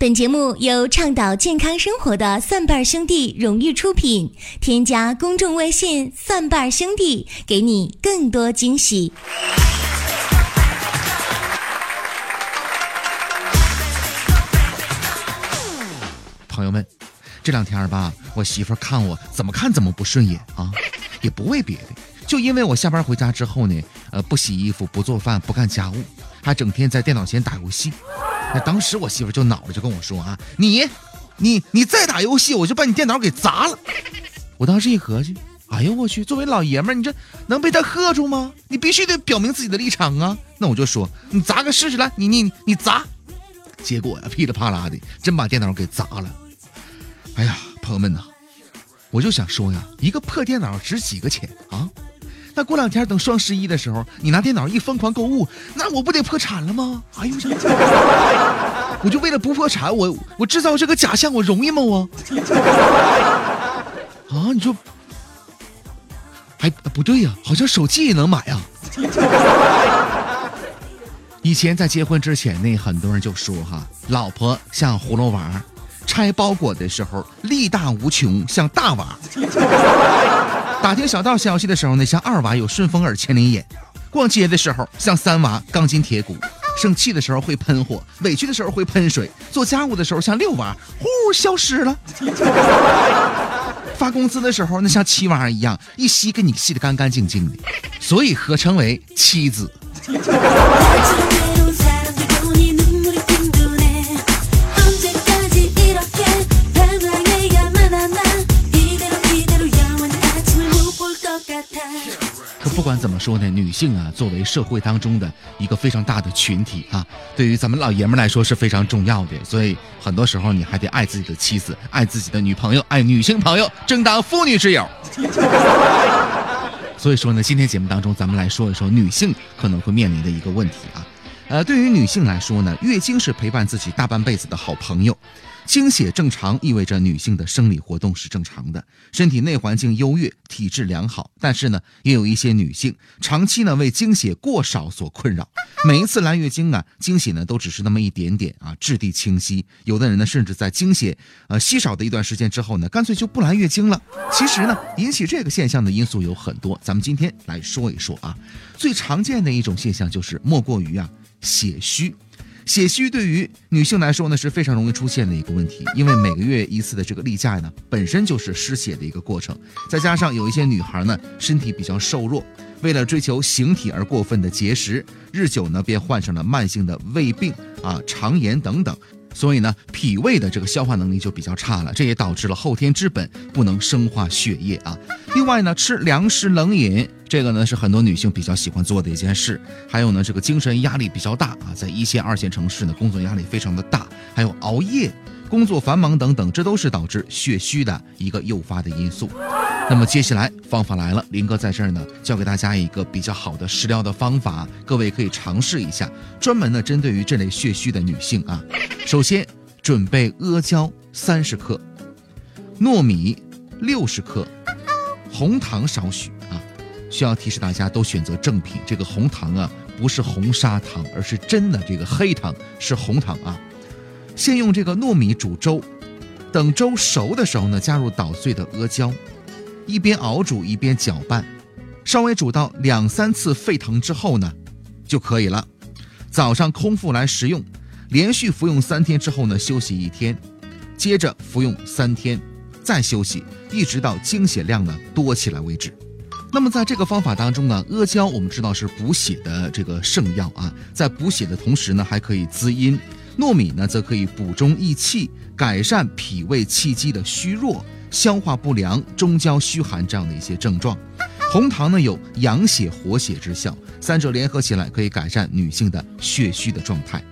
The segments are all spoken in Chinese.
本节目由倡导健康生活的蒜瓣兄弟荣誉出品。添加公众微信“蒜瓣兄弟”，给你更多惊喜。朋友们，这两天吧，我媳妇看我怎么看怎么不顺眼啊，也不为别的，就因为我下班回家之后呢，呃，不洗衣服、不做饭、不干家务，还整天在电脑前打游戏。那当时我媳妇就恼了，就跟我说啊：“你，你，你再打游戏，我就把你电脑给砸了。”我当时一合计，哎呦我去，作为老爷们，你这能被他喝住吗？你必须得表明自己的立场啊！那我就说，你砸个试试来，你你你砸。结果呀，噼里啪啦的，真把电脑给砸了。哎呀，朋友们呐，我就想说呀，一个破电脑值几个钱啊？那过两天等双十一的时候，你拿电脑一疯狂购物，那我不得破产了吗？哎呦 我就为了不破产，我我制造这个假象，我容易吗？我 啊，你说，哎，不对呀，好像手机也能买啊。以前在结婚之前呢，很多人就说哈，老婆像葫芦娃，拆包裹的时候力大无穷，像大娃。打听小道消息的时候呢，像二娃有顺风耳、千里眼；逛街的时候像三娃钢筋铁骨；生气的时候会喷火，委屈的时候会喷水；做家务的时候像六娃，呼消失了；发工资的时候那像七娃一样，一吸给你吸得干干净净的，所以合称为妻子。可不管怎么说呢，女性啊，作为社会当中的一个非常大的群体啊，对于咱们老爷们来说是非常重要的。所以很多时候你还得爱自己的妻子，爱自己的女朋友，爱女性朋友，争当妇女之友。所以说呢，今天节目当中咱们来说一说女性可能会面临的一个问题啊。呃，对于女性来说呢，月经是陪伴自己大半辈子的好朋友。经血正常意味着女性的生理活动是正常的，身体内环境优越，体质良好。但是呢，也有一些女性长期呢为经血过少所困扰，每一次来月经啊，经血呢都只是那么一点点啊，质地清晰。有的人呢，甚至在经血呃稀少的一段时间之后呢，干脆就不来月经了。其实呢，引起这个现象的因素有很多，咱们今天来说一说啊。最常见的一种现象就是莫过于啊血虚。血虚对于女性来说呢是非常容易出现的一个问题，因为每个月一次的这个例假呢本身就是失血的一个过程，再加上有一些女孩呢身体比较瘦弱，为了追求形体而过分的节食，日久呢便患上了慢性的胃病啊、肠炎等等。所以呢，脾胃的这个消化能力就比较差了，这也导致了后天之本不能生化血液啊。另外呢，吃凉食冷饮，这个呢是很多女性比较喜欢做的一件事。还有呢，这个精神压力比较大啊，在一线、二线城市呢，工作压力非常的大，还有熬夜。工作繁忙等等，这都是导致血虚的一个诱发的因素。那么接下来方法来了，林哥在这儿呢，教给大家一个比较好的食疗的方法，各位可以尝试一下，专门呢针对于这类血虚的女性啊。首先准备阿胶三十克，糯米六十克，红糖少许。需要提示大家都选择正品，这个红糖啊不是红砂糖，而是真的这个黑糖，是红糖啊。先用这个糯米煮粥，等粥熟的时候呢，加入捣碎的阿胶，一边熬煮一边搅拌，稍微煮到两三次沸腾之后呢，就可以了。早上空腹来食用，连续服用三天之后呢，休息一天，接着服用三天，再休息，一直到经血量呢多起来为止。那么在这个方法当中呢，阿胶我们知道是补血的这个圣药啊，在补血的同时呢，还可以滋阴。糯米呢，则可以补中益气，改善脾胃气机的虚弱、消化不良、中焦虚寒这样的一些症状。红糖呢，有养血活血之效，三者联合起来可以改善女性的血虚的状态。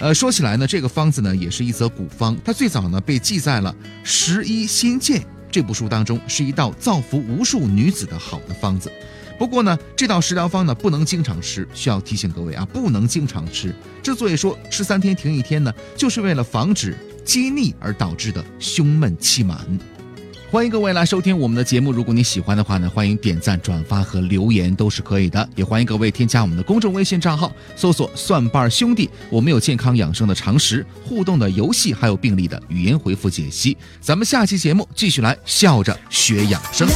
呃，说起来呢，这个方子呢，也是一则古方，它最早呢被记载了《十一新鉴》这部书当中，是一道造福无数女子的好的方子。不过呢，这道食疗方呢不能经常吃，需要提醒各位啊，不能经常吃。之所以说吃三天停一天呢，就是为了防止积腻而导致的胸闷气满。欢迎各位来收听我们的节目。如果你喜欢的话呢，欢迎点赞、转发和留言都是可以的。也欢迎各位添加我们的公众微信账号，搜索“蒜瓣兄弟”，我们有健康养生的常识、互动的游戏，还有病例的语言回复解析。咱们下期节目继续来笑着学养生。